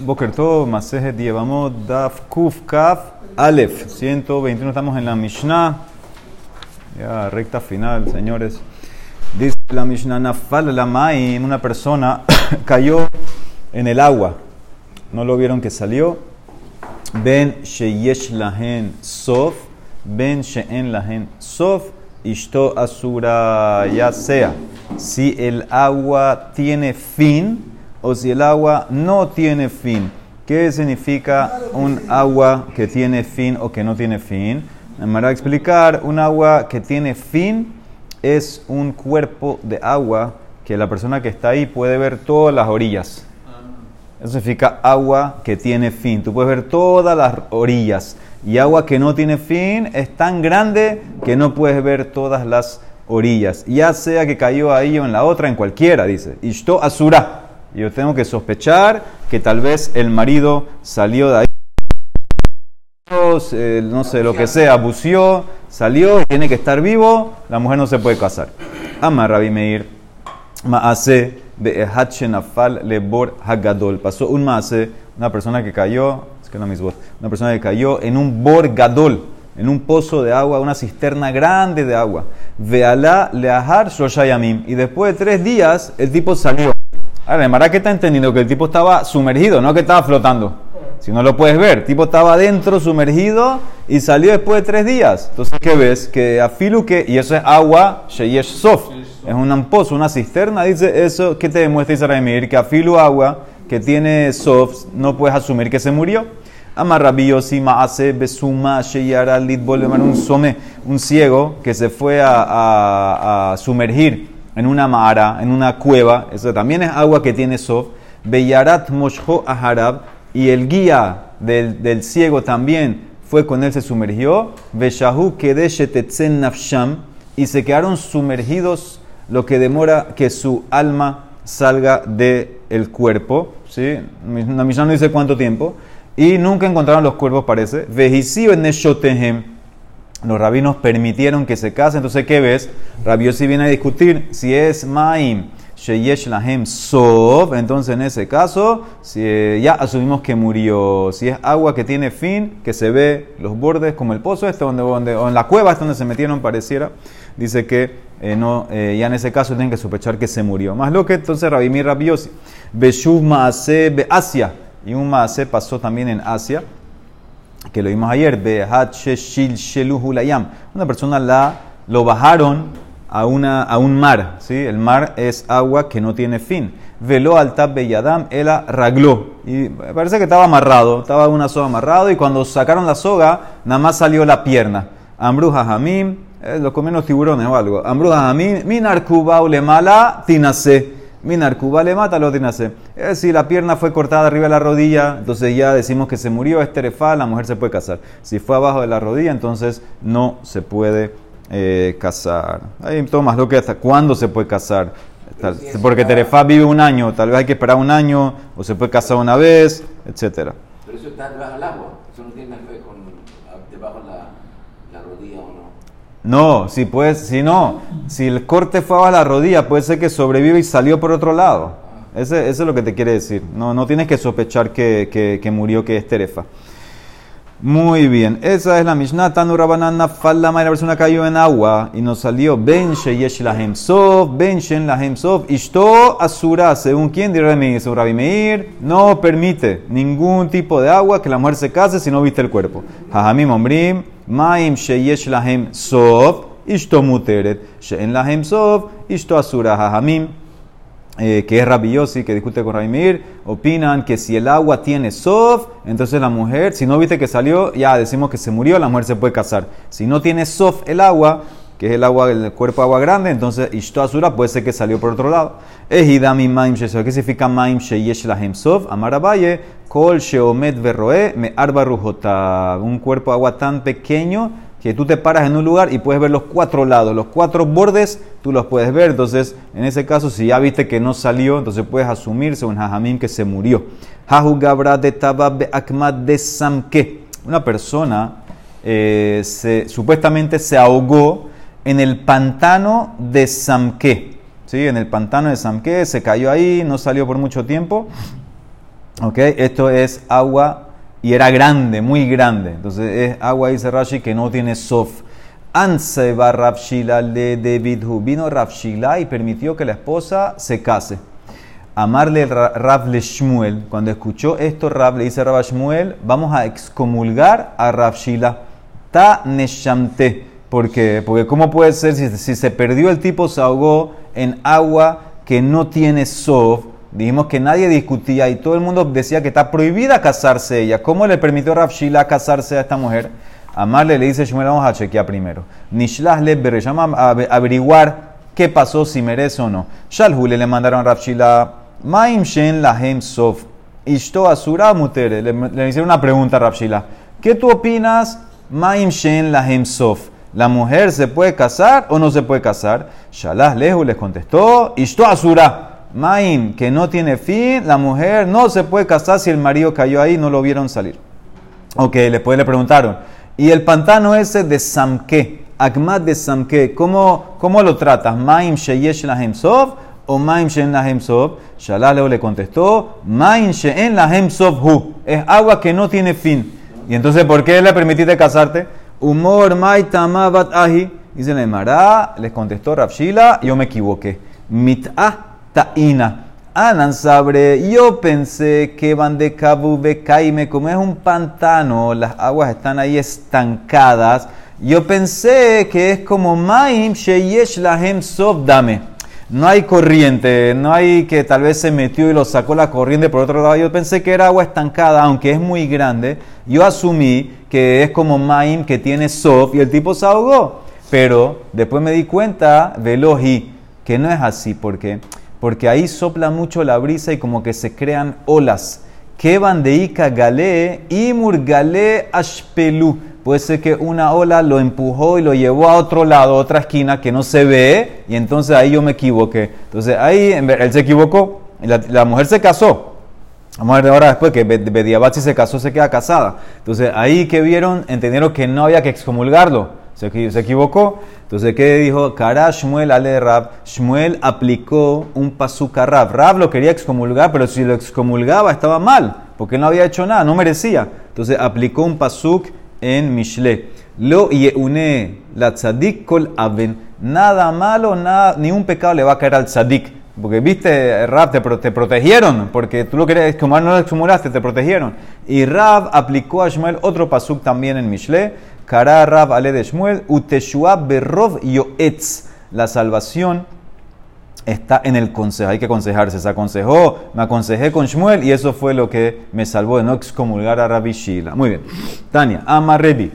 Boker Tov, Masejet Yevamot, Daf Kuf Kaf Aleph, 121, estamos en la Mishnah, ya recta final, señores. Dice la Mishnah, Nafal una persona cayó en el agua, no lo vieron que salió. Ben Sheyesh Lahen Sof, Ben Sheen Lahen Sof, Ishto Asura, ya sea, si el agua tiene fin, o si el agua no tiene fin. ¿Qué significa un agua que tiene fin o que no tiene fin? Me voy a explicar, un agua que tiene fin es un cuerpo de agua que la persona que está ahí puede ver todas las orillas. Eso significa agua que tiene fin. Tú puedes ver todas las orillas. Y agua que no tiene fin es tan grande que no puedes ver todas las orillas. Ya sea que cayó ahí o en la otra, en cualquiera, dice. Ishto asura yo tengo que sospechar que tal vez el marido salió de ahí, no sé, lo que sea, buceó, salió, tiene que estar vivo, la mujer no se puede casar. Ama Rabbi Meir, Maase Lebor Hagadol. Pasó un Maase, una persona que cayó, es que no mis voz, una persona que cayó en un Bor Gadol, en un pozo de agua, una cisterna grande de agua. Vealá Leahar Shoshayamim. Y después de tres días, el tipo salió. Ahora, que está entendiendo que el tipo estaba sumergido, no que estaba flotando. Si no lo puedes ver, el tipo estaba adentro, sumergido, y salió después de tres días. Entonces, ¿qué ves? Que afilu que, y eso es agua, sheyesh sof, es un pozo, una cisterna, dice eso, ¿qué te demuestra Israel Que afilu agua que tiene sof, no puedes asumir que se murió. Amarrabiosi hace besuma sheyara litbol un some, un ciego que se fue a, a sumergir en una mara, en una cueva, eso también es agua que tiene sof, Beyarat Mosho Aharab, y el guía del, ciego también fue con él, se sumergió, Veshahu Kedeshetetzen Nafsham, y se quedaron sumergidos lo que demora que su alma salga del el cuerpo, ¿sí? La misión no dice cuánto tiempo, y nunca encontraron los cuerpos, parece. Vejisiu en Neshotehem, los rabinos permitieron que se case. Entonces, ¿qué ves? Rabiosi viene a discutir si es Maim Sheyesh Lahem Sov. Entonces, en ese caso, eh, ya asumimos que murió. Si es agua que tiene fin, que se ve los bordes, como el pozo este, donde, donde, o en la cueva donde se metieron, pareciera, dice que eh, no, eh, ya en ese caso tienen que sospechar que se murió. Más lo que entonces Rabimir Rabiosi. Beshuv Maase Be Asia. Y un Maase pasó también en Asia que lo vimos ayer, una persona la, lo bajaron a, una, a un mar, ¿sí? el mar es agua que no tiene fin. Veló al tab. Y parece que estaba amarrado, estaba una soga amarrado y cuando sacaron la soga, nada más salió la pierna. Ambruja jamim, eh, lo comen los tiburones o algo. Ambruja jamim, minar kuba ulemala tinase. Minar Cuba le mata, lo tiene Es si la pierna fue cortada arriba de la rodilla, entonces ya decimos que se murió, es terefa, la mujer se puede casar. Si fue abajo de la rodilla, entonces no se puede eh, casar. Hay todo más lo que hasta cuándo se puede casar. Porque terefa vive un año, tal vez hay que esperar un año, o se puede casar una vez, etc. Pero eso está debajo del agua, eso no tiene nada que ver con debajo de la rodilla o no. No, si puedes, si no, si el corte fue a la rodilla, puede ser que sobrevive y salió por otro lado. Ese, eso es lo que te quiere decir. No, no tienes que sospechar que, que, murió, que es terefa. Muy bien, esa es la Mishnah. Tanu Rabanana Fallama, la persona cayó en agua y nos salió Ben Sheyesh Lahem Sof, Ben Shen Lahem Sof, Ishto Asura, según quién dirá Rabbi Meir, no permite ningún tipo de agua que la mujer se case si no viste el cuerpo. Jajamim Ombrim, Maim Sheyesh Lahem Sof, Ishto Muteret, Shen Lahem Sof, Ishto Asura, Jajamim. Eh, que es rabiosi, que discute con Raimir, opinan que si el agua tiene sof, entonces la mujer, si no viste que salió, ya decimos que se murió, la mujer se puede casar. Si no tiene sof el agua, que es el agua, el cuerpo agua grande, entonces ishto asura puede ser que salió por otro lado. Ejidami maim ¿qué significa maim sheyesh lahem sof? Amarabaye, kol sheomet verroe me arba Un cuerpo agua tan pequeño que tú te paras en un lugar y puedes ver los cuatro lados, los cuatro bordes, tú los puedes ver. Entonces, en ese caso, si ya viste que no salió, entonces puedes asumirse un jajamín que se murió. Hahu gabra de tabab akmad de samke. Una persona eh, supuestamente se ahogó en el pantano de Samke. ¿Sí? En el pantano de Samke, se cayó ahí, no salió por mucho tiempo. ¿Ok? Esto es agua y era grande, muy grande. Entonces es agua, dice Rashi, que no tiene sof. Anse va Rafshila le David Vino Rafshila y permitió que la esposa se case. Amarle Rav le Shmuel. Cuando escuchó esto, Rav le dice Rav Shmuel, vamos a excomulgar a Rafshila. Ta neshamte. ¿Por qué? Porque ¿cómo puede ser si, si se perdió el tipo, se ahogó en agua que no tiene sof? Dijimos que nadie discutía y todo el mundo decía que está prohibida casarse ella. ¿Cómo le permitió Rav Shila casarse a esta mujer? Amarle le dice Shmuel, vamos a chequear primero. Nishlah le llama a averiguar qué pasó, si merece o no. Shalhule le mandaron a Rav Shila, Maim Shen Lahem Sof. Ishto Asura Mutere. Le, hicieron una pregunta a Rav Shila. ¿Qué tú opinas? Maim Shen Lahem Sof. ¿La mujer se puede casar o no se puede casar? Shalah Lehu les contestó, Ishto Asura. Maim, que no tiene fin, la mujer no se puede casar si el marido cayó ahí y no lo vieron salir. Ok, después le preguntaron, ¿y el pantano ese de Samke? Akmat de Samke, ¿cómo, cómo lo tratas? Maim Sheyesh Lahem Sov o Maim She'en Lahem Sov? Shalaleo le contestó, Maim She'en Lahem Sov Hu. Es agua que no tiene fin. Y entonces, ¿por qué le permitiste casarte? Humor Mai Tamabat Ahi. Dice les contestó Rafshila, yo me equivoqué. Mit'ah Taina. Anan sabre, yo pensé que van de Kabu Bekaime, como es un pantano, las aguas están ahí estancadas. Yo pensé que es como Maim Sheyesh Lahem Dame. No hay corriente, no hay que tal vez se metió y lo sacó la corriente por otro lado. Yo pensé que era agua estancada, aunque es muy grande. Yo asumí que es como Maim que tiene Sof y el tipo se ahogó. Pero después me di cuenta, Veloji, que no es así, porque porque ahí sopla mucho la brisa y como que se crean olas. Que bandeika galé y murgalé ashpelu. Puede ser que una ola lo empujó y lo llevó a otro lado, a otra esquina que no se ve, y entonces ahí yo me equivoqué. Entonces ahí él se equivocó, la, mujer se casó. Vamos a ver ahora después que Bediabat se casó, se queda casada. Entonces ahí que vieron, entendieron que no había que excomulgarlo. Se, se equivocó. Entonces, ¿qué dijo? Cara Shmuel ale Rab. Shmuel aplicó un pasuk a Rab. Rab lo quería excomulgar, pero si lo excomulgaba estaba mal, porque no había hecho nada, no merecía. Entonces, aplicó un pasuk en Mishle. Lo yeune la tzadik kol aven. Nada malo, nada, ni un pecado le va a caer al tzadik. Porque viste, Rab, te, te, protegieron, porque tú lo querías excomulgar, no lo excomulaste, te protegieron. Y Rab aplicó a Shmuel otro pasuk también en Mishle. Kara Rab Ale de Shmuel, Uteshua Berrov Yoetz. La salvación está en el consejo. Hay que aconsejarse. Se aconsejó, me aconsejé con Shmuel y eso fue lo que me salvó de no excomulgar a Rabbi Shila. Muy bien. Tania, Ama Rebi.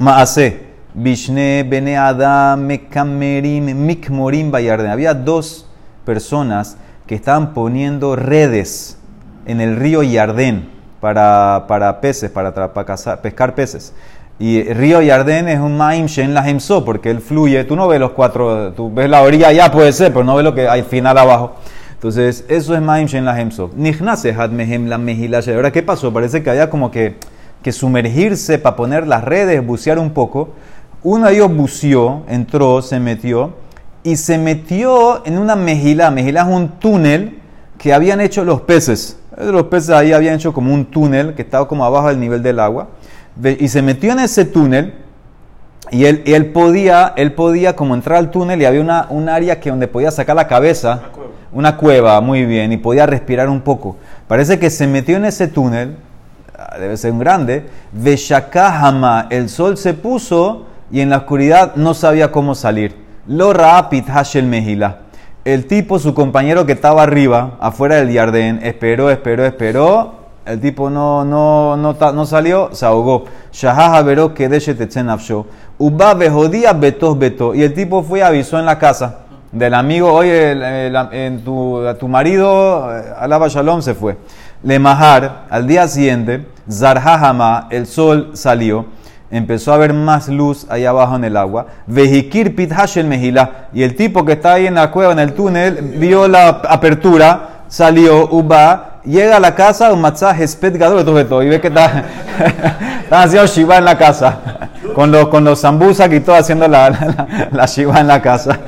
Maase. Bishne Bene Adam Mekamerim Mikmorim Bayarden. Había dos personas que estaban poniendo redes en el río Yardén para, para peces, para, para pescar peces. Y río Yardén es un Maim Shen la So, porque él fluye. Tú no ves los cuatro, tú ves la orilla allá, puede ser, pero no ves lo que hay final abajo. Entonces, eso es Maim Shen la So. Nijnase Had Mehem la Ahora, ¿qué pasó? Parece que había como que, que sumergirse para poner las redes, bucear un poco. Uno de ellos buceó, entró, se metió y se metió en una mejila. Mejila es un túnel que habían hecho los peces. Los peces ahí habían hecho como un túnel que estaba como abajo del nivel del agua y se metió en ese túnel y él, él, podía, él podía como entrar al túnel y había una, un área que donde podía sacar la cabeza, una cueva. muy bien, y podía respirar un poco. Parece que se metió en ese túnel, ah, debe ser un grande, Veshakahama, el sol se puso y en la oscuridad no sabía cómo salir. Lo rapid Hashel Mehila. El tipo, su compañero que estaba arriba, afuera del jardín, esperó, esperó, esperó el tipo no, no, no, no salió, se ahogó. Shahaha veró que. Uba bejodía betos beto. Y el tipo fue y avisó en la casa del amigo, oye, en tu, tu marido, eh, alaba shalom, se fue. Le majar, al día siguiente, Zarhahama, el sol salió, empezó a ver más luz ahí abajo en el agua. Vejikir pit mejila. Y el tipo que está ahí en la cueva, en el túnel, vio la apertura, salió, uba, llega a la casa, un masaje spet gadol y ve que está, están haciendo shiva en la casa, con los, con los zambusak y todo haciendo la, la, shiva en la casa.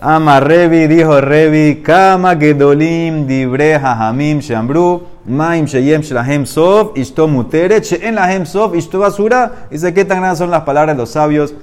Ama Revi, dijo Revi, Kama Gedolim, Dibre Hajamim, Shambru, Maim Sheyem Shelahem Sof, Ishto Muteret, She'en Lahem Sof, Ishto Basura. Dice, ¿qué tan grandes son las palabras de los sabios?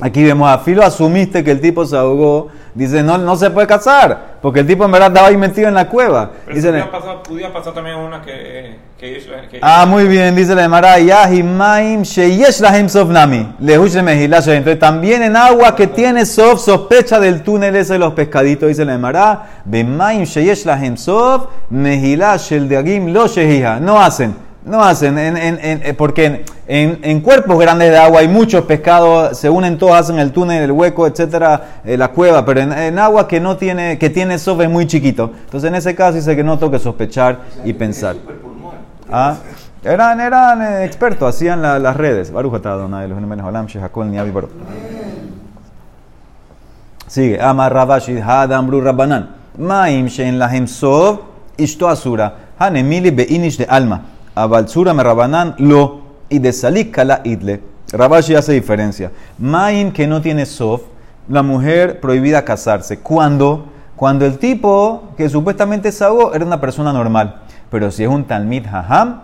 Aquí vemos a Filo, asumiste que el tipo se ahogó. Dice, no, no se puede casar, porque el tipo en verdad estaba ahí metido en la cueva. Podía, pasar, podía pasar también una que... que, que Ah, muy bien, dice la Emara, Yahimaim sheyesh lahem sof nami, lehush mejila Entonces, también en agua que tiene sof, sospecha del túnel ese de los pescaditos, dice la Emara, Bemaim sheyesh lahem sof, mejila shel deagim lo shehija. No hacen, no hacen, en, en, en- eh, porque en, cuerpos grandes de agua hay muchos pescados, se unen todos, hacen el túnel, el hueco, etcétera, eh, la cueva, pero en, agua que no tiene, que tiene sof es muy chiquito. Entonces, en ese caso dice que no toque sospechar y pensar. Ah, eran, eran eh, expertos, hacían la- las redes. Sigue. Amar Ravashi, Hadam Bru Rabbanan. Maim shein lahem sov, ishto asura. Hanemili beinish de alma. Abalzura me Rabbanan lo. Y de salik kala idle. Ravashi hace diferencia. Maim que no tiene sov, la mujer prohibida casarse. ¿Cuándo? Cuando el tipo que supuestamente es ahogó era una persona normal. Pero si es un talmid haham,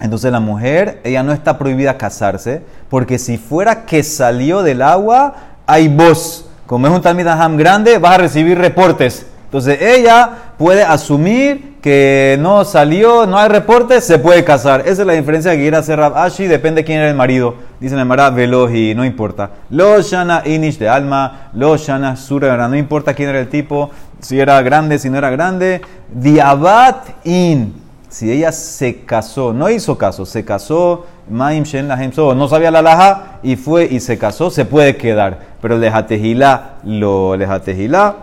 entonces la mujer, ella no está prohibida casarse, porque si fuera que salió del agua, hay voz. Como es un Talmid Aham grande, vas a recibir reportes. Entonces ella puede asumir que no salió, no hay reportes, se puede casar. Esa es la diferencia que quiere hacer Rab Ashi, depende quién era el marido. Dice la Mara Veloji, no importa. Lo Shana Inish de alma, lo Shana Sura, no importa quién era el tipo, si era grande, si no era grande. Diabat In, si ella se casó, no hizo caso, se casó, Maim Shen no sabía la laja y fue y se casó, se puede quedar. Pero lejatejilá, lo lejatejilá,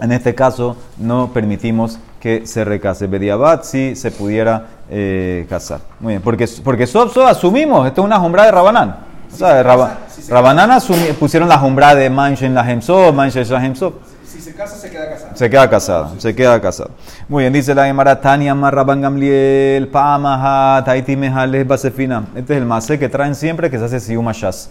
en este caso no permitimos que se recase. Bediabat si se pudiera eh, casar. Muy bien, porque, porque Sof Sof asumimos, esto es una jumbra de Rabanán. O sea, Raba- Rabanán asumi- pusieron la jumbra de Maim Shen Lahem So, Maim Shen Lahem So. Si se casa, se queda casado. Se queda casada, se queda casada. Muy bien, dice la Gemara Tania Marraban Gamliel, Pamaha, Taiti Mejales Basefina. Este es el mase que traen siempre que se hace Siyuma Shas.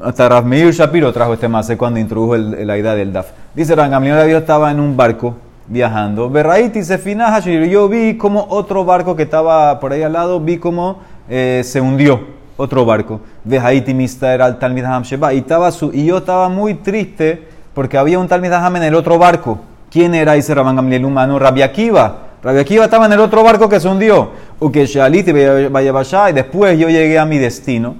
Hasta Rav Meir Shapiro trajo este mase cuando introdujo el- la idea del DAF. Dice Rabban Gamliel, yo estaba en un barco viajando. Berraiti Hashir. Yo vi como otro barco que estaba por ahí al lado, vi como eh, se hundió otro barco. Vejaiti Mista era el Talmid Sheba. Y, su, y yo estaba muy triste porque había un Talmid Ham en el otro barco. ¿Quién era? Dice Rabban Gamliel humano. Rabbi Akiva. Rabbi Akiva estaba en el otro barco que se hundió. Uke Shaliti y después yo llegué a mi destino.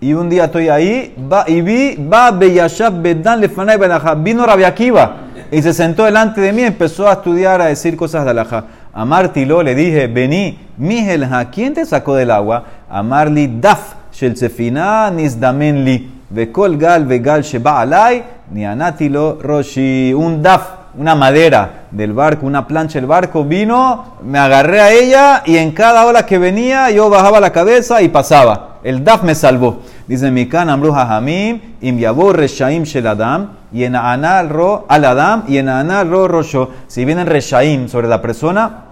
Y un día estoy ahí y vi, va Bedan Lefanay. Vino Rabbi Akiva y se sentó delante de mí y empezó a estudiar, a decir cosas de Alajá. A Martilo le dije, vení, Mijelja, ¿quién te sacó del agua? A Marli Daf, Shel Sefina Nisdamen Li, Vekol Gal Vegal Sheba Alay, ni Anatilo Roshi, un Daf, una madera del barco, una plancha del barco, vino, me agarré a ella y en cada ola que venía yo bajaba la cabeza y pasaba. El Daf me salvó. Dice Mikan Amru Hamim, Im Yabur Reshaim Shel Adam, y en Anal Ro al Adam, y en Anal Ro Rosho. Si vienen Reshaim sobre la persona,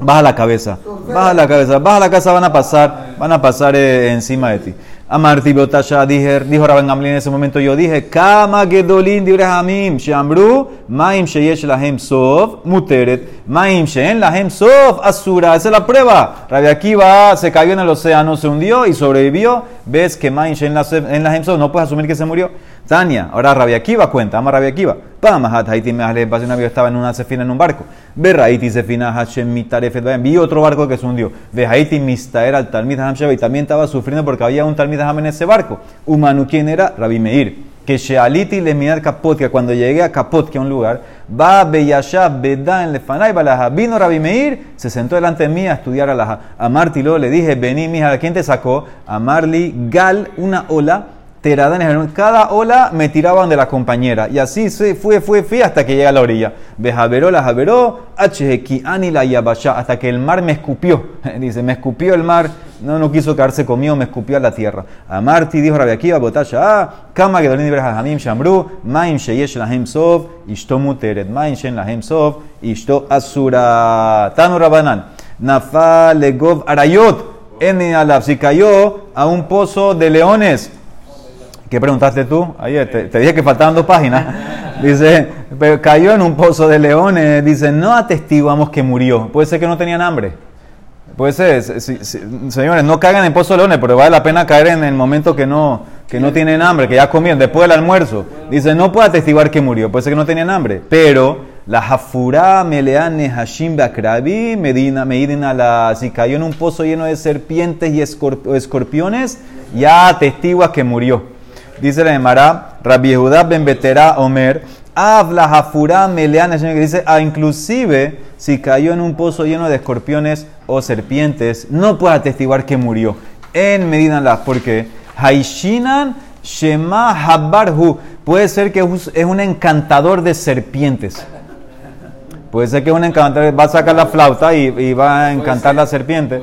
baja la cabeza, baja la cabeza, baja la cabeza, van a pasar, van a pasar eh, encima de ti. Amarti Botasha dijo Rabban Gamliel en ese momento, yo dije, Kama Gedolin Dibre Hamim, Shambru, Maim Sheyesh Lahem Sov, Muteret, Maim Shen Lahem Sov, Asura, esa es la prueba. Rabbi Akiva se cayó en el océano, se hundió y sobrevivió. Ves que Maim Shen Lahem Sov, no puedes asumir que se murió. Tania, ahora Rabbi Akiva cuenta, ama Rabbi Akiva. Pamahat Haiti Mehle, pasó un avión, estaba en una sefina en un barco. Ve Haiti Sefina Hashem Mitarefet, vi otro barco que se hundió. Ve Haiti Mistaer al Talmid Ham Sheba y también estaba sufriendo porque había un Talmid Ham en ese barco. Humanu, ¿quién era? Rabbi Meir. Que Shealiti le mirar Kapotka, cuando llegué a Kapotka, a un lugar, va Beyashá Beda en Lefanay Balaja. Vino Rabbi Meir, se sentó delante de mí a estudiar. A Marti lo le dije, vení, mija, ¿quién te sacó? A Marli Gal, una ola cada ola me tiraban de la compañera. Y así se fue, fue, fue hasta que llega a la orilla. Bejaveró, la javeró, ani la yabasha, hasta que el mar me escupió. Dice, me escupió el mar, no, no quiso quedarse conmigo, me escupió a la tierra. A Marti dijo Rabbi Akiva, Botasha, Kama Gedolin Ibrahim Shamru, Maim Sheyesh Lahem Sov, Ishto Muteret, Maim Shen Lahem Sov, Ishto Asura. Tanu Rabanan, Nafa Legov Arayot, Ene Alaf, si cayó a un pozo de leones. ¿Qué preguntaste tú? Ayer te, te dije que faltaban dos páginas. Dice, pero cayó en un pozo de leones. Dice, no atestiguamos que murió. Puede ser que no tenían hambre. Puede ser, si- si- señores, no caigan en pozo de leones, pero vale la pena caer en el momento que no, que no tienen hambre, que ya comieron, después del almuerzo. Dice, no puede atestiguar que murió, puede ser que no tenían hambre. Pero la jafurá meleane hashim bakrabi medina medina la si cayó en un pozo lleno de serpientes y escorpiones, ya atestigua que murió. Dice la Emara, Rabbi Yehuda ben Betera Omer, habla jafurá meleane Hashem", que dice, ah, inclusive si cayó en un pozo lleno de escorpiones o serpientes, no puede atestiguar que murió. En Medina la, porque Haishinan Shema Habarhu, puede ser que es es un encantador de serpientes. Puede ser que un encantador va a sacar la flauta y, y va a encantar la serpiente.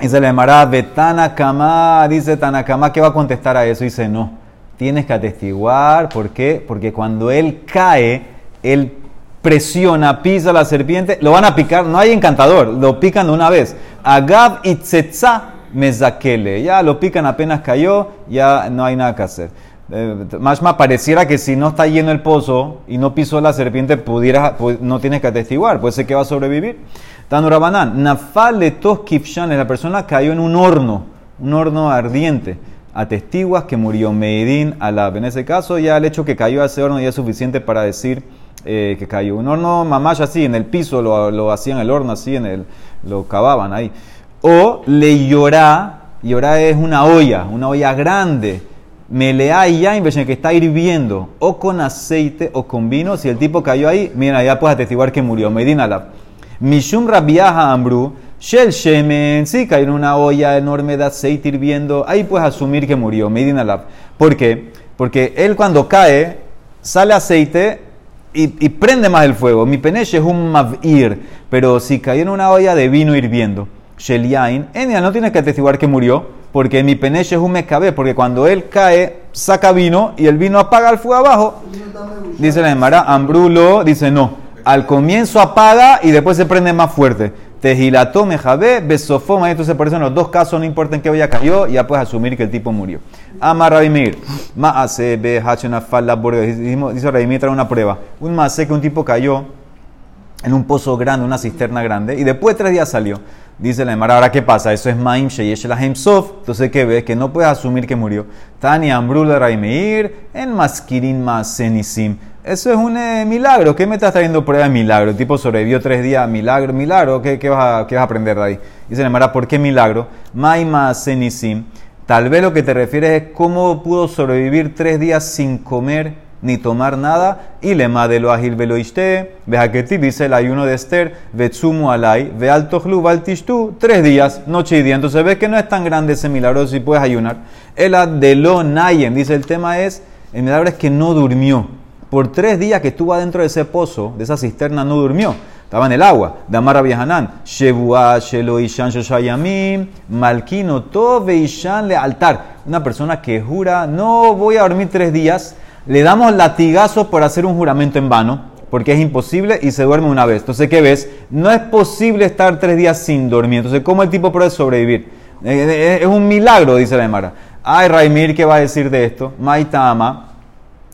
Y se le llamará Betanakama, dice Tanakama, ¿qué va a contestar a eso? Dice, no, tienes que atestiguar, ¿por qué? Porque cuando él cae, él presiona, pisa a la serpiente, lo van a picar, no hay encantador, lo pican de una vez. Agab itzetza mezakele, ya lo pican apenas cayó, ya no hay nada que hacer. Eh, más más pareciera que si no está lleno el pozo y no pisó la serpiente, pudiera, pu- no tienes que atestiguar, puede ser que va a sobrevivir. Tanurabanán, nafal de tos kifshan, la persona cayó en un horno, un horno ardiente. Atestiguas que murió Meidín Alab. En ese caso, ya el hecho que cayó a ese horno ya es suficiente para decir eh, que cayó. Un horno mamaya así, en el piso, lo, lo hacían el horno así, en el, lo cavaban ahí. O le llorá, llorá es una olla, una olla grande. Melea y ya que está hirviendo, o con aceite o con vino. Si el tipo cayó ahí, mira, ya puedes atestiguar que murió. Medina Alab. Mishum Rabiaja Ambru, Shel Shemen, sí, cayó en una olla enorme de aceite hirviendo, ahí puedes asumir que murió, Medina Lab. ¿Por qué? Porque él cuando cae, sale aceite y, prende más el fuego. Mi peneche es un mavir, pero si cayó en una olla de vino hirviendo, Shel Yain, no tiene que atestiguar que murió, porque mi peneche es un mecabé, porque cuando él cae, saca vino y el vino apaga el fuego abajo. Dice la Emara, Ambrulo dice no. Al comienzo apaga y después se prende más fuerte. Tejilató, mejabé, besofoma. Entonces, por eso en los dos casos, no importa en qué olla cayó, ya puedes asumir que el tipo murió. Ama Rabimir. Maase, hachena, falla, Dice Rabimir, trae una prueba. Un maase que un tipo cayó en un pozo grande, una cisterna grande, y después de tres días salió. Dice la Emara, ahora qué pasa, eso es Maim Sheyesh Lahem Sof, entonces ¿qué ves? Que no puedes asumir que murió. Tani Ambrula Raimeir, en Maskirin Masenisim. Eso es un eh, milagro. ¿Qué me estás trayendo prueba de milagro? El tipo sobrevivió tres días, milagro, milagro. ¿Qué, qué vas, a, qué vas a aprender de ahí? Dice la Emara, ¿por qué milagro? Maim Masenisim. Tal vez lo que te refieres es cómo pudo sobrevivir tres días sin comer ni tomar nada, y le madelo agil veloiste, vejaqueti, dice el ayuno de Esther, vetsumu alay, ve alto valtishtu, tres días, noche y día. Entonces ves que no es tan grande ese milagro si puedes ayunar. El adelo nayem, dice el tema es, el milagro es que no durmió. Por tres días que estuvo adentro de ese pozo, de esa cisterna, no durmió. Estaba en el agua. Damara Viajanán. Shebua, Shelo Ishan, Shoshayamim, Malkino, Tove Ishan le altar. Una persona que jura, no voy a dormir tres días le damos latigazos por hacer un juramento en vano, porque es imposible y se duerme una vez. Entonces, ¿qué ves? No es posible estar tres días sin dormir. Entonces, ¿cómo el tipo puede sobrevivir? Eh, Es un milagro, dice la Emara. Ay, Raimir, ¿qué va a decir de esto? Maita ama,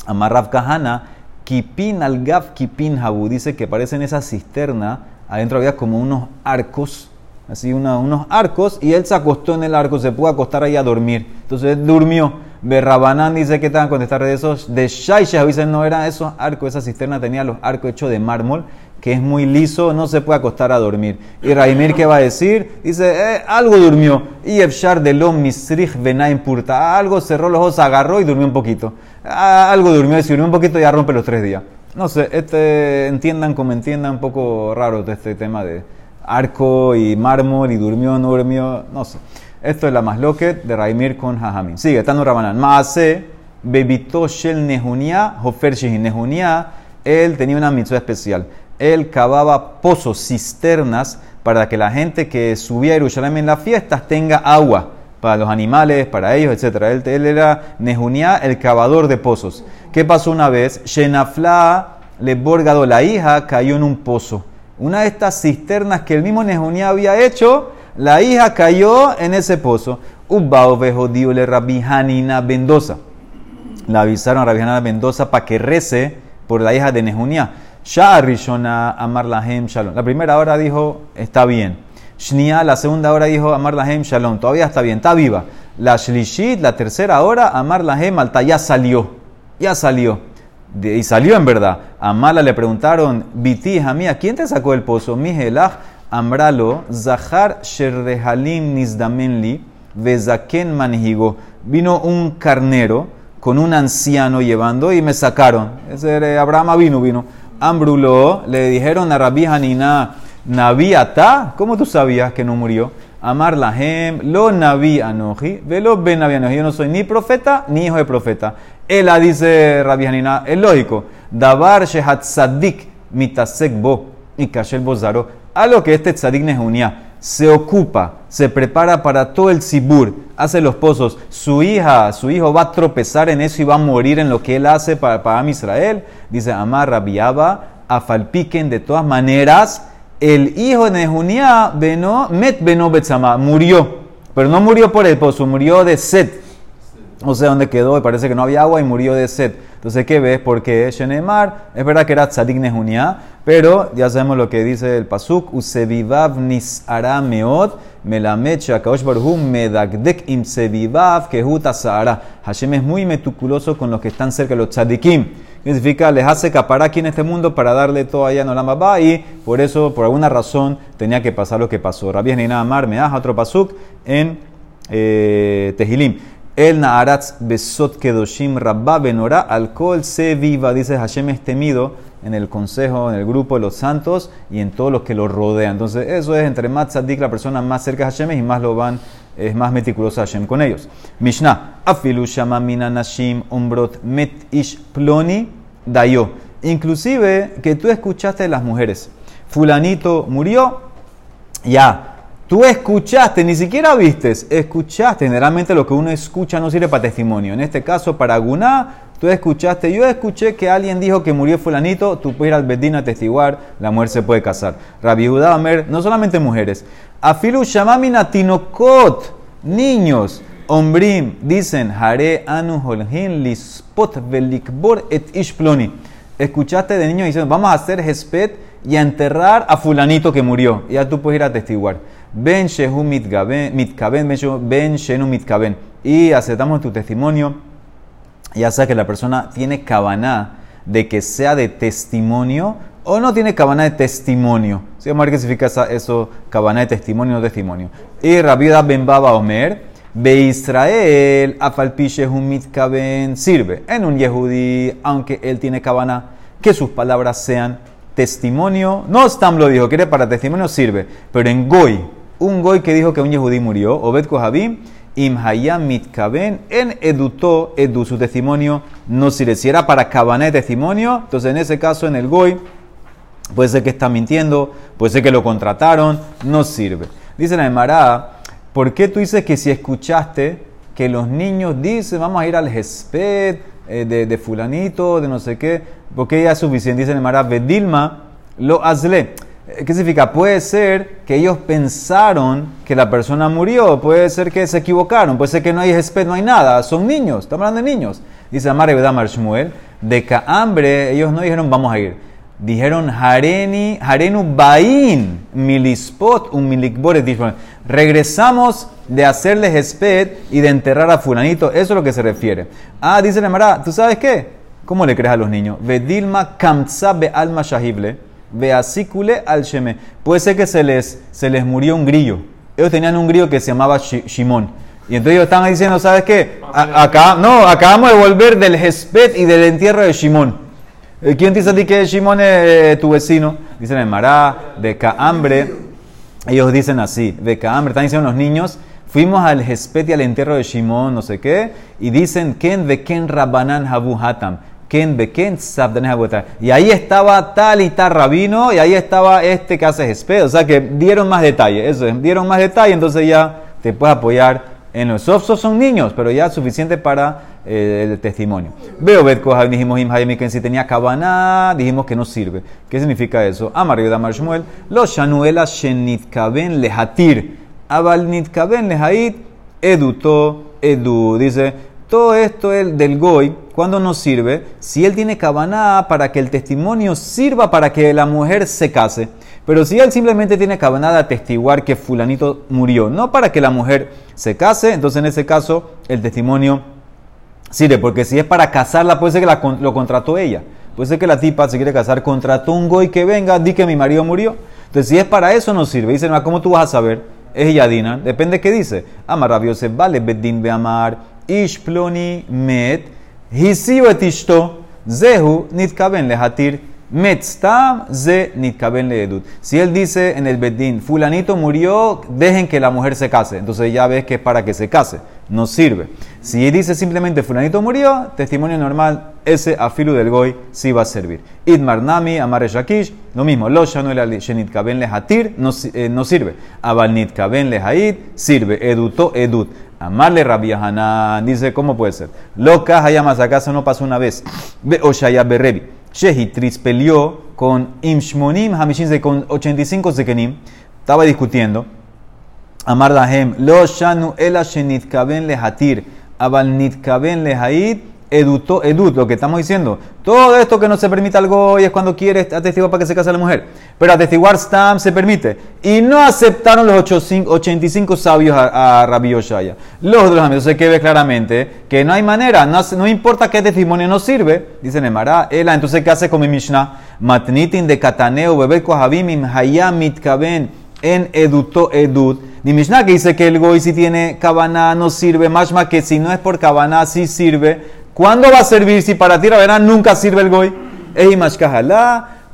amarrav kahana, kipin al gaf kipin habu. Dice que parece en esa cisterna, adentro había como unos arcos, así una- unos arcos, y él se acostó en el arco, se pudo acostar ahí a dormir. Entonces, él durmió. Berrabanán dice que van a contestar de esos. De Shaisha dicen no eran esos arcos, esa cisterna tenía los arcos hechos de mármol, que es muy liso, no se puede acostar a dormir. Y Raimir, ¿qué va a decir? Dice, eh, algo durmió. Y Efshar de lo misrich venaim purta. Algo cerró los ojos, agarró y durmió un poquito. Ah, algo durmió, y si durmió un poquito ya rompe los tres días. No sé, este, entiendan como entiendan, un poco raro este tema de arco y mármol y durmió, no durmió, no sé. Esto es la más loquet de Raimir con Jajamín. Sigue, Tano Rabanán. Maase, bebito shel nehunia, hofer nehunia. Él tenía una mitzvah especial. Él cavaba pozos, cisternas, para que la gente que subía a Jerusalén en las fiestas tenga agua para los animales, para ellos, etc. Él, él era Nehunia, el cavador de pozos. ¿Qué pasó una vez? Shenafla le borgado, la hija, cayó en un pozo. Una de estas cisternas que el mismo Nehunia había hecho, la hija cayó en ese pozo. Vejo le Rabbi Hanina Mendoza. Le avisaron a Rabiana Mendoza para que rece por la hija de Nehunia. Ya Rishona Amar Lahem Shalom. La primera hora dijo, está bien. Shnia, la segunda hora dijo, Amar Lahem Shalom. Todavía está bien, está viva. La Shlishit, la tercera hora, Amar Lahem Alta, ya salió. Ya salió. Y salió en verdad. A Mala le preguntaron, Biti, mía, ¿quién te sacó del pozo? Mijelach, Amralo, Zahar Sherrehalim Nizdamenli, Vezaken Manhigo. Vino un carnero con un anciano llevando y me sacaron. Ese era Abraham vino, vino. Ambrulo, le dijeron a Rabbi Hanina, Nabiata, ¿cómo tú sabías que no murió? Amar Lahem, lo Nabi Anoji, velo Ben Anoji. Yo no soy ni profeta ni hijo de profeta. Ela dice Rabbi Hanina, es lógico. Dabar Shehat Sadik mitasek bo y Kashel Bozaro. A lo que este tzadik Nehunia se ocupa, se prepara para todo el sibur, hace los pozos. Su hija, su hijo va a tropezar en eso y va a morir en lo que él hace para, para Israel. Dice Amar Rabiaba, Afalpiken, de todas maneras, el hijo de Nehunia, Beno, Met Beno Betzama, murió. Pero no murió por el pozo, murió de sed. No sé dónde quedó, y parece que no había agua y murió de sed. Entonces, ¿qué ves? Porque Shenemar, es verdad que era tzadik nehunia, pero ya sabemos lo que dice el pasuk, usevivav nisara meot, melamed shakaosh barhu medagdek im sevivav kehuta sahara. Hashem es muy meticuloso con los que están cerca de los tzadikim. Significa, les hace capar aquí en este mundo para darle todo allá en Olam y por eso, por alguna razón, tenía que pasar lo que pasó. Rabbi Amar me da otro pasuk en eh, Tehilim. El Naaratz Besot Kedoshim Rabba Benora Alcohol se viva, dice Hashem es temido en el consejo, en el grupo de los santos y en todos los que lo rodean. Entonces, eso es entre más tzadik, la persona más cerca de Hashem y más lo van, es más meticuloso Hashem con ellos. Mishnah, Afilu Shama Mina Nashim Umbrot Met Ish Ploni Dayo. Inclusive que tú escuchaste de las mujeres. Fulanito murió, ya. Tú escuchaste, ni siquiera vistes, escuchaste. Generalmente lo que uno escucha no sirve para testimonio. En este caso, para Guná, tú escuchaste. Yo escuché que alguien dijo que murió fulanito, tú puedes ir al Bedín a testiguar, la mujer se puede casar. Rabbi Amer, no solamente mujeres. Afilu shamamina tinokot, niños. Ombrim, dicen, Hare anu holhin lispot velikbor et ishploni. Escuchaste de niños diciendo, vamos a hacer hesped y a enterrar a fulanito que murió. Ya tú puedes ir a testiguar. Ben shehu mitkaben, ben shenu mitkaben. Y aceptamos tu testimonio, ya sea que la persona tiene cabana de que sea de testimonio o no tiene cabana de testimonio. ¿Sí? Vamos a ver qué significa eso, cabana de testimonio o no testimonio. Y Rabida Ben Baba Omer, Be Israel, afalpiche un mitkaben, sirve en un yehudí, aunque él tiene cabana, que sus palabras sean testimonio. No Stam lo dijo, que para testimonio, sirve. Pero en Goy, un Goy que dijo que un yehudí murió, Obed Kohabim, Im hayam mitkaben, en edutó, edu, su testimonio no sirve. Si era para cabana de testimonio, entonces en ese caso en el Goy, puede ser que está mintiendo, puede ser que lo contrataron, no sirve. Dice la Emara, ¿por qué tú dices que si escuchaste que los niños dicen vamos a ir al Gesped eh, de, de fulanito, de no sé qué, porque ya es suficiente? Dice la Emara, Bedilma lo hazle. Eh, ¿Qué significa? Puede ser que ellos pensaron que la persona murió, puede ser que se equivocaron, puede ser que no hay Gesped, no hay nada, son niños, estamos hablando de niños. Dice Amar Ebedamar Shmuel, de hambre ellos no dijeron vamos a ir. Dijeron Harenu Bain, Milispot, un Milikboret. dijeron, Regresamos de hacerles esped y de enterrar a Fulanito. Eso es lo que se refiere. Ah, dice la Mara, ¿tú sabes qué? ¿Cómo le crees a los niños? Vedilma kamtza be alma shahible, beasicule al sheme. Puede ser que se les, se les murió un grillo. Ellos tenían un grillo que se llamaba Shi- Shimón. Y entonces ellos estaban diciendo, ¿sabes qué? A- acá, no, acabamos de volver del Gesped y del entierro de Shimón. Eh, ¿Quién te dice a ti que Shimón es tu vecino? Dicen en Mará, de Cahambre. Ellos dicen así, de Cahambre, están diciendo los niños, fuimos al Gesped y al entierro de Shimón, no sé qué, y dicen, Ken de Ken Rabbanan Habu Hatam. Ken de Ken Sabdan Habu Hatam. Y ahí estaba tal y tal rabino, y ahí estaba este que hace Gesped. O sea que dieron más detalle, eso es, dieron más detalle, entonces ya te puedes apoyar en los sofsos son niños, pero ya suficiente para eh, el testimonio. Veo Bet Kohav, dijimos que si tenía cabana, dijimos que no sirve. ¿Qué significa eso? Amar Yehuda Amar Shmuel, los shanuela shenitkaben lehatir, abal nitkaben lehait, eduto, edu. Dice, Todo esto el del goy, cuando nos sirve? Si él tiene cabana para que el testimonio sirva para que la mujer se case. Pero si él simplemente tiene cabana de atestiguar que fulanito murió, no para que la mujer se case, entonces en ese caso el testimonio sirve. Porque si es para casarla, puede ser que lo contrató ella. Puede ser que la tipa se quiere casar, contrató un goy que venga, di que mi marido murió. Entonces si es para eso no sirve. Dice, "Ah, ¿cómo tú vas a saber? Es Yadina. Depende qué dice. Amar Rabiose, vale, bedin beamar. Ish ploni met, hisiu et ishto, zehu nitkaben lehatir, met stam, ze nitkaben leedut. Si él dice en el bedín, fulanito murió, dejen que la mujer se case. Entonces ya ves que es para que se case. No sirve. Si él dice simplemente fulanito murió, testimonio normal, ese afilu del goy sí va a servir. Idmar nami, amare shakish, lo mismo. Lo shanuel shenitkaben lehatir, no, eh, no sirve. Abal nitkaben lehaid, sirve. Eduto edut. Amarle Rabbi Hanan, dice, ¿cómo puede ser? Loca Hayamas, acaso no pasó una vez. Ve Oshaya Berebi. Shehitris peleó con Imshmonim Hamishin, con 85 Zekenim. Estaba discutiendo. Amar Dahem, Lo Shanu Ela Shenitkaben Lehatir, Abal Nitkaben Lehaid, Edutó, Edut, lo que estamos diciendo. Todo esto que no se permite algo y es cuando quiere atestiguar para que se case la mujer. Pero atestiguar Stam se permite. Y no aceptaron los 85 85 sabios a, a Rabbi Yoshaya. Los de los amigos se que ve claramente que no hay manera, no, no importa qué testimonio no sirve. Dicen Emara, Ela, entonces ¿qué hace con mi Mishnah? Matnitin de Kataneo, Bebel Kohabim, Hayam Mitkaben en eduto edut. Ni Mishnah que dice que el goy si tiene cabana no sirve, más que si no es por cabana sí sirve. ¿Cuándo va a servir si para ti verá nunca sirve el goy? Ey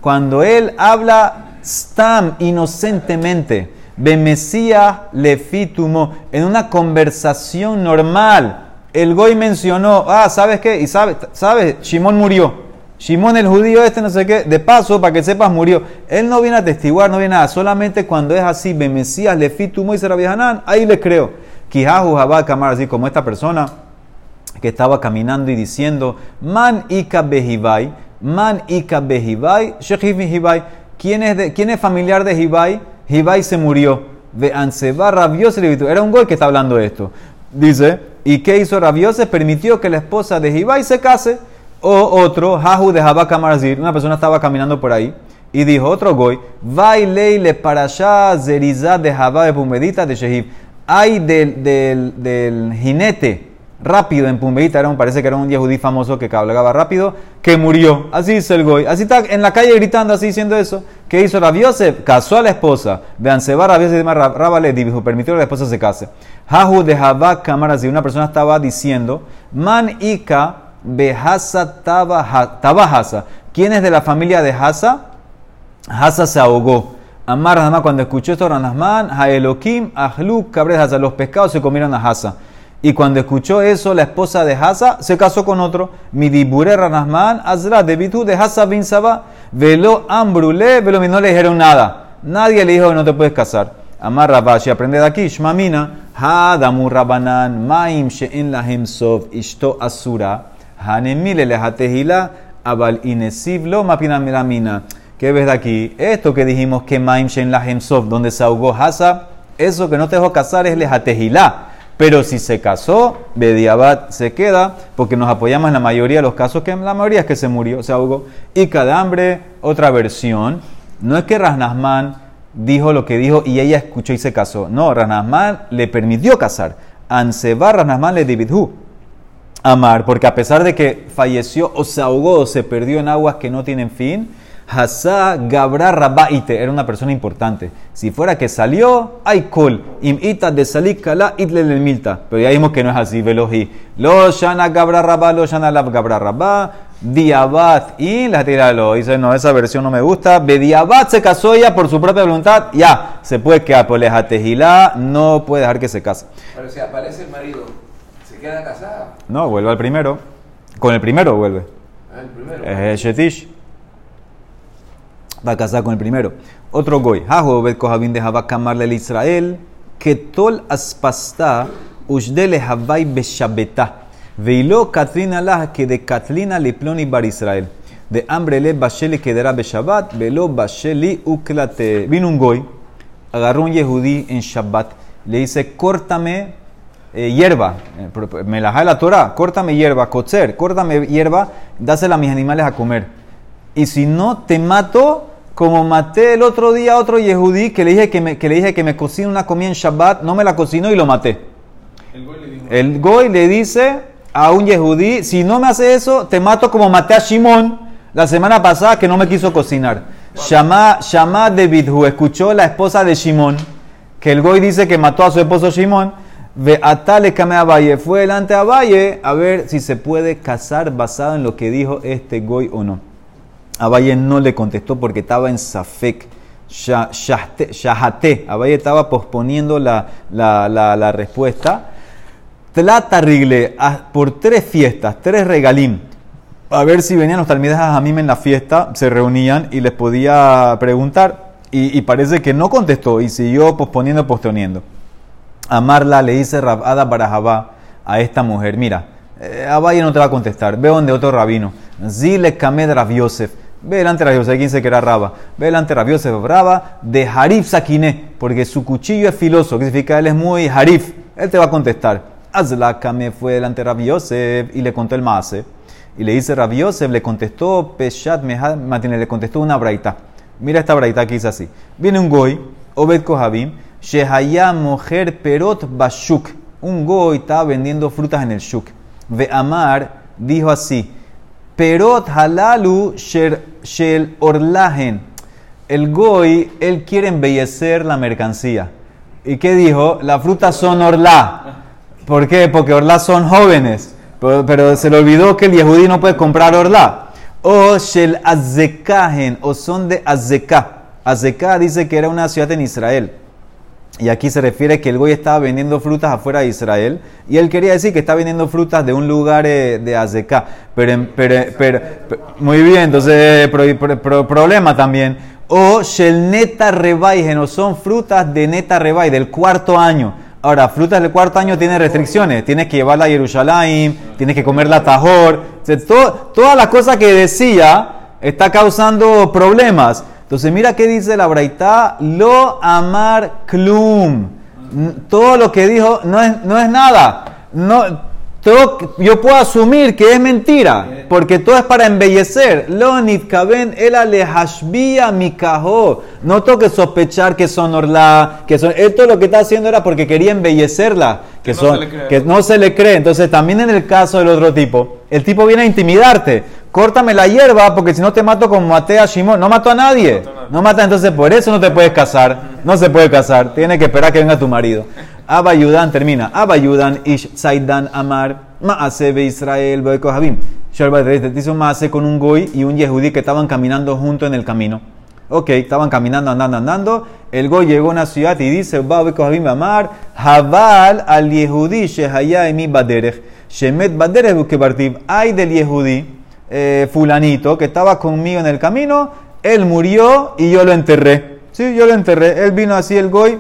cuando él habla stam inocentemente, bemesía lefitumo, en una conversación normal. El goy mencionó, ah, ¿sabes qué? Y sabe, ¿sabes? Shimón murió. Shimón el judío este no sé qué, de paso, para que sepas, murió. Él no viene a testiguar, no viene nada, solamente cuando es así, Bemesías, Lefitumo y Serabihanán, ahí le creo. Kijahu Jabá Kamar, así como esta persona que estaba caminando y diciendo, Man Ika Behibai, Man Ika Shechiv Hibai, ¿quién es, de- ¿quién es familiar de Hibai? Hibai se murió. De Anseba Rabiose Era un goy que está hablando esto. Dice, ¿y qué hizo Rabiose? Permitió que la esposa de Hibai se case. O otro, Jahu de Kamarzir, una persona estaba caminando por ahí y dijo otro goy, Vailei le parashá zerizá de Jabá de Pumedita de Shehib. Hay del, del, del jinete rápido en Pumedita, era un, parece que era un yehudí famoso que hablaba rápido, que murió. Así dice el goy. Así está en la calle gritando, así diciendo eso. ¿Qué hizo Rabiose? Casó a la esposa. Vean, se va Rabiose y demás, Rabale dijo, permitió que la esposa se case. Jahu de Jabá Kamarazir, una persona estaba diciendo, Man Ika Behasa Tabahasa. ¿Quién es de la familia de Hasa? Hasa se ahogó. Amar Ranasman, cuando escuchó esto, Ranasman, Haelokim, Ahlu, Cabres Hasa, los pescados se comieron a Hasa. Y cuando escuchó eso, la esposa de Hasa se casó con otro. Midibure Ranasman, Azra, debitu de Hasa bin Saba, velo ambrule, velo no le dijeron nada. Nadie le dijo que no te puedes casar. Amar Rabashi, aprende de aquí, Shmamina, Hadamu Rabanan, Maim She'en Lahem Sov, Ishto Asura, Hanemile Lehatehila, Abal Inesiv Lo Mapina Miramina. ¿Qué ves de aquí? Esto que dijimos que Maim She'en Lahem Sov, donde se ahogó Hasa, eso que no te dejó casar es Lehatehila. Pero si se casó, Bediabat se queda, porque nos apoyamos en la mayoría de los casos, que la mayoría es que se murió, se ahogó. Y Cadambre, otra versión, no es que Rasnasman dijo lo que dijo y ella escuchó y se casó. No, Rasnasman le permitió casar. Anseba Rasnasman le dividhu. Amar, porque a pesar de que falleció o se ahogó o se perdió en aguas que no tienen fin, Hasa Gabra Rabaite era una persona importante. Si fuera que salió, hay kol. Im ita de salik kala itle el milta. Pero ya vimos que no es así, veloji. Lo shana Gabra Rabá, lo shana lab Gabra Rabá. Diabat y la tiralo. Dice, no, esa versión no me gusta. Bediabat se casó ella por su propia voluntad. Ya, se puede quedar. Por lejatejilá, no puede dejar que se case. Pero si aparece el marido, ¿se queda casada? No, vuelve al primero. Con el primero vuelve. Ah, el primero. Es Shetish. Va a casar con el primero. Otro goy. Hajo bet kohabin de Havak kamarle el Israel. Que tol aspasta ushdele havai beshabeta. Veilo katrina lah que de katlina le ploni bar Israel. De hambre le basheli quedará beshabat. Velo basheli uklate. Vino un goy. Agarró un yehudí en Shabbat. Le dice, córtame eh, hierba, eh, me la la Torah, córtame hierba, cocer, córtame hierba, dásela a mis animales a comer. Y si no, te mato como maté el otro día a otro yehudí que le dije que me, que le dije que me cocine una comida en Shabbat, no me la cocinó y lo maté. El gol le dijo. El Goy le dice a un yehudí, si no me hace eso, te mato como maté a Shimon la semana pasada que no me quiso cocinar. Shama, Shama de Bidhu escuchó la esposa de Shimon, que el Goy dice que mató a su esposo Shimon. Ve atale kame a Valle, fue delante a Valle a ver si se puede casar basado en lo que dijo este Goy o no. Abaye no le contestó porque estaba en Safek. Shahate. Abaye estaba posponiendo la, respuesta. Tlata rigle por tres fiestas, tres regalim. A ver si venían los talmides a Jamim en la fiesta, se reunían y les podía preguntar. Y, parece que no contestó y siguió posponiendo, posponiendo. Amarla le dice Rabada Barajabá a esta mujer, mira, eh, Abaye no te va a contestar, ve donde otro rabino, Zile Kamed Yosef, ve delante de Rav Yosef, ¿quién se que era Raba? Ve delante de Rav Yosef, Raba de Harif Sakine, porque su cuchillo es filoso, que significa él es muy Harif, él te va a contestar. Azla Kame fue delante de Rav Yosef y le contó el maase, y le dice Rav Yosef, le contestó Peshat Matine, le contestó una braita. Mira esta braita que dice así, viene un goy, Obed Kohabim, Shehaya Mojer Perot Bashuk. Un goy estaba vendiendo frutas en el shuk. Ve Amar dijo así: Perot halalu shel orlahen. El goy, él quiere embellecer la mercancía. ¿Y qué dijo? Las frutas son orlá. ¿Por qué? Porque orlá son jóvenes. Pero, se le olvidó que el yehudí no puede comprar orlá. O shel azekahen, o son de azeká. Azeká dice que era una ciudad en Israel. Y aquí se refiere que el goy estaba vendiendo frutas afuera de Israel. Y él quería decir que está vendiendo frutas de un lugar eh, de Azeká. Pero, pero, pero- pero- muy bien, entonces, eh, pro- pro- pro- problema también. O Shel Neta no son frutas de Neta Rebay, del cuarto año. Ahora, frutas del cuarto año tienen restricciones. Tienes que llevarla a Jerusalén, tienes que comerla tajor. Todas las cosas que decía está causando problemas. Entonces, mira qué dice la Braita, lo amar klum. Todo lo que dijo no es, no es nada. No, todo- yo puedo asumir que es mentira, porque todo es para embellecer. Lo nitkaben el alehashbia mikajo. No tengo que sospechar que son orla, que son. Esto lo que está haciendo era porque quería embellecerla, son, que no se le cree. Entonces, también en el caso del otro tipo, el tipo viene a intimidarte. Córtame la hierba porque si no te mato como maté a Shimon. No mató a nadie. No mata, entonces por eso no te puedes casar. No se puede casar. Tiene que esperar que venga tu marido. Abayudan termina. Abayudan ish Zaidan Amar Maase be Israel be Kohabim. Shalva te dice un Maase con un goy y un yehudí que estaban caminando juntos en el camino. Ok, estaban caminando, andando, andando. El goy llegó a una ciudad y dice, va be Kohabim Amar, Habal al yehudí shehaya emi baderech, shemet baderech bukebartiv. Ay del yehudí, eh, fulanito, que estaba conmigo en el camino, él murió y yo lo enterré. Sí, yo lo enterré. Él vino así, el goy,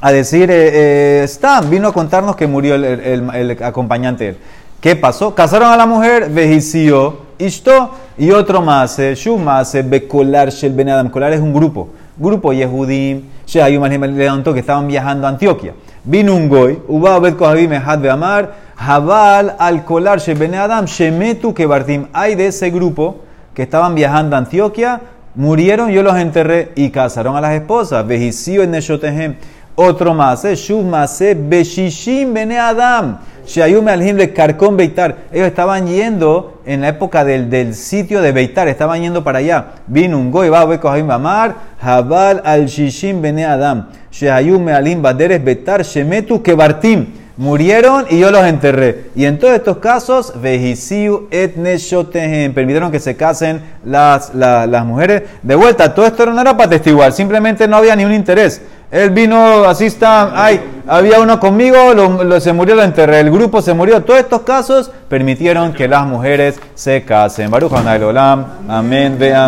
a decir, eh, eh, Stam, vino a contarnos que murió el, el- el- el acompañante de. ¿Qué pasó? Casaron a la mujer, vejició, Ishto, y otro más, eh, Shumas, eh, Bekolar, Shel Ben Adam. Kolar es un grupo, grupo Yehudim, Shehayum levantó que estaban viajando a Antioquia. Vino un goy, Uba Bet Kohabim Ehad Beamar, Jabal al Kolar Shel Ben Adam, Shemetu Kebartim. Hay de ese grupo que estaban viajando a Antioquia, murieron, yo los enterré y casaron a las esposas. Vejicio en Neshotehem. Otro más, eh, Shuv Maseh, Beshishim Bene Adam. Shayume Alhim Karkon Beitar. Ellos estaban yendo en la época del, del sitio de Beitar, estaban yendo para allá. Vino un goy, va a Kohim Amar, Jabal al Shishim Bene Adam. Shayume Alhim Baderes Beitar, Shemetu Kebartim. Murieron y yo los enterré. Y en todos estos casos, Vejisiu et. Permitieron que se casen las, la- las mujeres. De vuelta, todo esto no era para testiguar, simplemente no había ni un interés. Él vino, así está, ay, había uno conmigo, lo- se murió, lo enterré, el grupo se murió. Todos estos casos permitieron que las mujeres se casen. Baruch Olam. Amén. Vean.